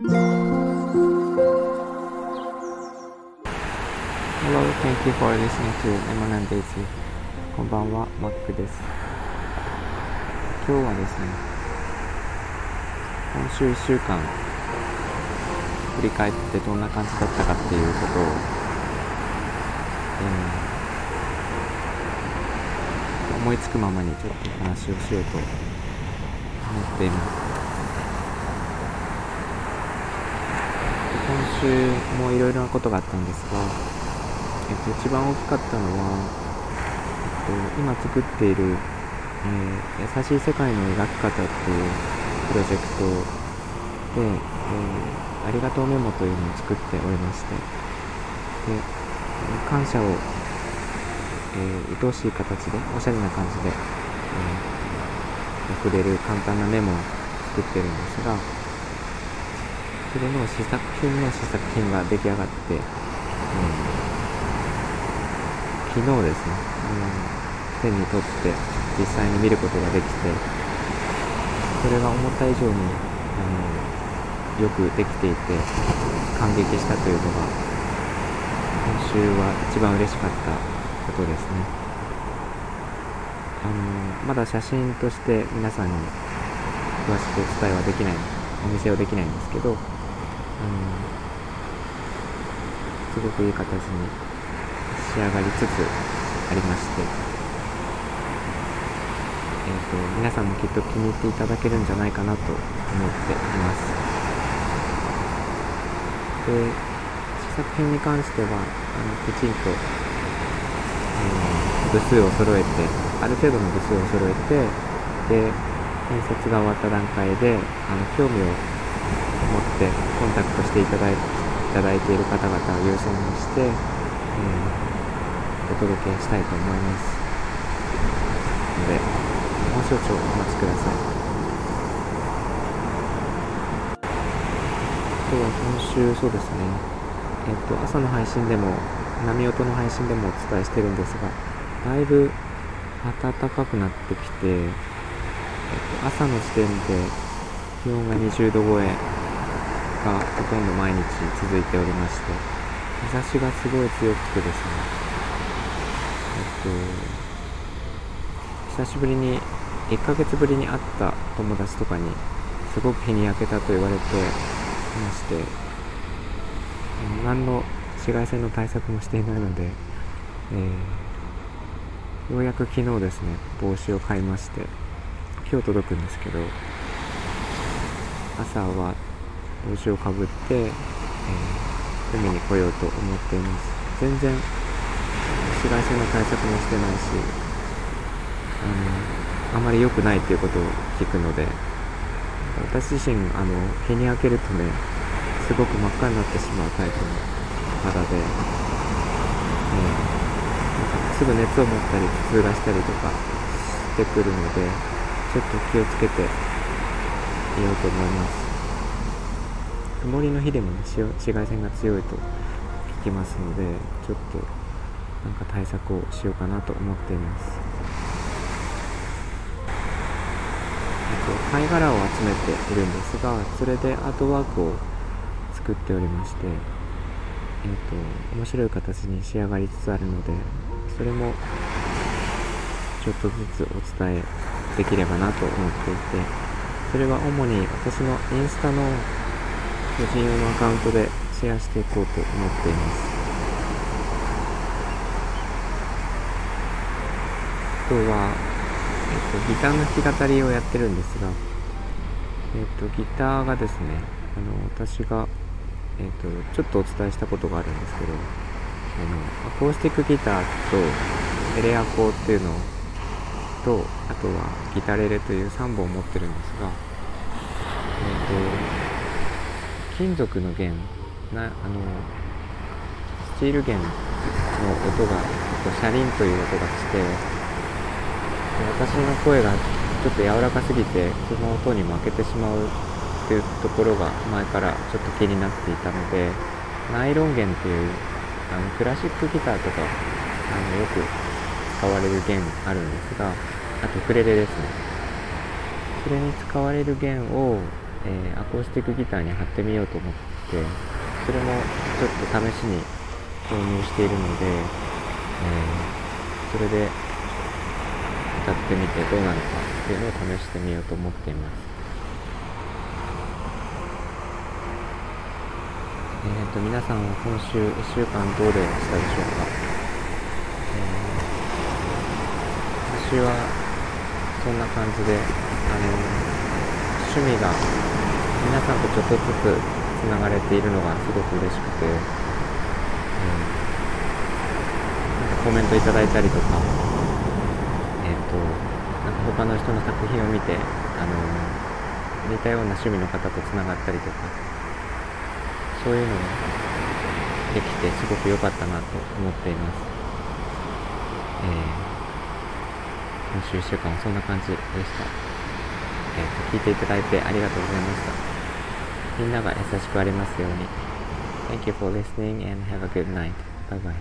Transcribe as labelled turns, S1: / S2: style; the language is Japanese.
S1: Hello, thank you for listening to Lemon and Daisy. こんばんは、マックです。今日はですね、今週1週間、振り返ってどんな感じだったかっていうことを、えー思いつくままにちょっと話をしようと思っています。今週もいろいろなことがあったんですが、えっと、一番大きかったのは、えっと、今作っている、えー優しい世界の描き方っていうプロジェクトで、えーありがとうメモというのを作っておりまして、で、感謝を、えー、愛おしい形で、おしゃれな感じで、えー送れる簡単なメモを作ってるんですが、それの試作品の試作品が出来上がって、うん。昨日ですね、うん。手に取って実際に見ることができて、それが思った以上に、あのよくできていて、感激したというのが、今週は一番嬉しかったことですね。あのまだ写真として皆さんに詳しくお伝えはできない、お見せはできないんですけど、すごくいい形に仕上がりつつありまして、えー、と皆さんもきっと気に入っていただけるんじゃないかなと思っています。で試作品に関してはあのきちんと、えー部数を揃えてある程度の部数を揃えてで建設が終わった段階であの興味をってコンタクトしていただいいただいている方々を優先にして、えーお届けしたいと思います。のでもう少々お待ちください。今日は今週そうですね。えっ、と朝の配信でも波音の配信でもお伝えしてるんですがだいぶ暖かくなってきて、えっと朝の時点で気温が20度超えとんど毎日続いておりまして日差しがすごい強くてですね。えっと久しぶりに1ヶ月ぶりに会った友達とかにすごく日に焼けたと言われていまして何の紫外線の対策もしていないので、えーようやく昨日ですね帽子を買いまして今日届くんですけど朝は帽子をかぶって、えー海に来ようと思っています。全然紫外線の対策もしてないしあのあまり良くないっていうことを聞くので私自身あの日に焼けるとねすごく真っ赤になってしまうタイプの肌で、えーなんかすぐ熱を持ったり頭痛がしたりとかしてくるのでちょっと気をつけていようと思います。曇りの日でもね紫紫外線が強いと聞きますのでちょっとなんか対策をしようかなと思っています。あと貝殻を集めているんですがそれでアートワークを作っておりましてえー、と面白い形に仕上がりつつあるのでそれもちょっとずつお伝えできればなと思っていてそれは主に私のインスタの個人用のアカウントでシェアしていこうと思っています。あとは、えっと、ギターの弾き語りをやってるんですが、えっと、ギターがですねあの私が、えっと、ちょっとお伝えしたことがあるんですけどあのアコースティックギターとエレアコっていうのとあとはギタレレという3本持ってるんですが、えっと金属の弦なあのスチール弦の音がこうシャリンという音がして私の声がちょっと柔らかすぎてその音に負けてしまうっていうところが前からちょっと気になっていたのでナイロン弦っていうあのクラシックギターとかあのよく使われる弦あるんですがあとウクレレですね。それに使われる弦を、えーアコースティックギターに貼ってみようと思ってそれもちょっと試しに購入しているので、えーそれで歌ってみてどうなのかっていうのを試してみようと思っています。えー、と皆さんは今週1週間どうでしたでしょうか、えー私はそんな感じで、あの趣味が皆さんとちょっとずつつながれているのがすごく嬉しくて、えーなんかコメントいただいたりとか、えっ、と、なんか他の人の作品を見て、あの似たような趣味の方とつながったりとか、そういうのができてすごく良かったなと思っています。えー。今週1週間はそんな感じでした。えー、聞いていただいてありがとうございました。みんなが優しくありますように。Thank you for listening and have a good night. Bye bye.